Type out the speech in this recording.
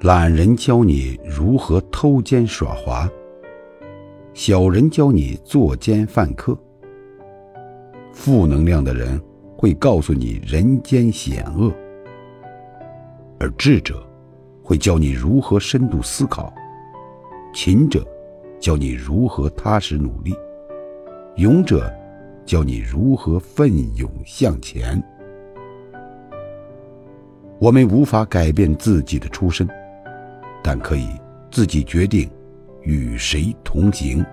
懒人教你如何偷奸耍滑，小人教你作奸犯科。负能量的人会告诉你人间险恶，而智者会教你如何深度思考，勤者教你如何踏实努力，勇者教你如何奋勇向前。我们无法改变自己的出身，但可以自己决定与谁同行。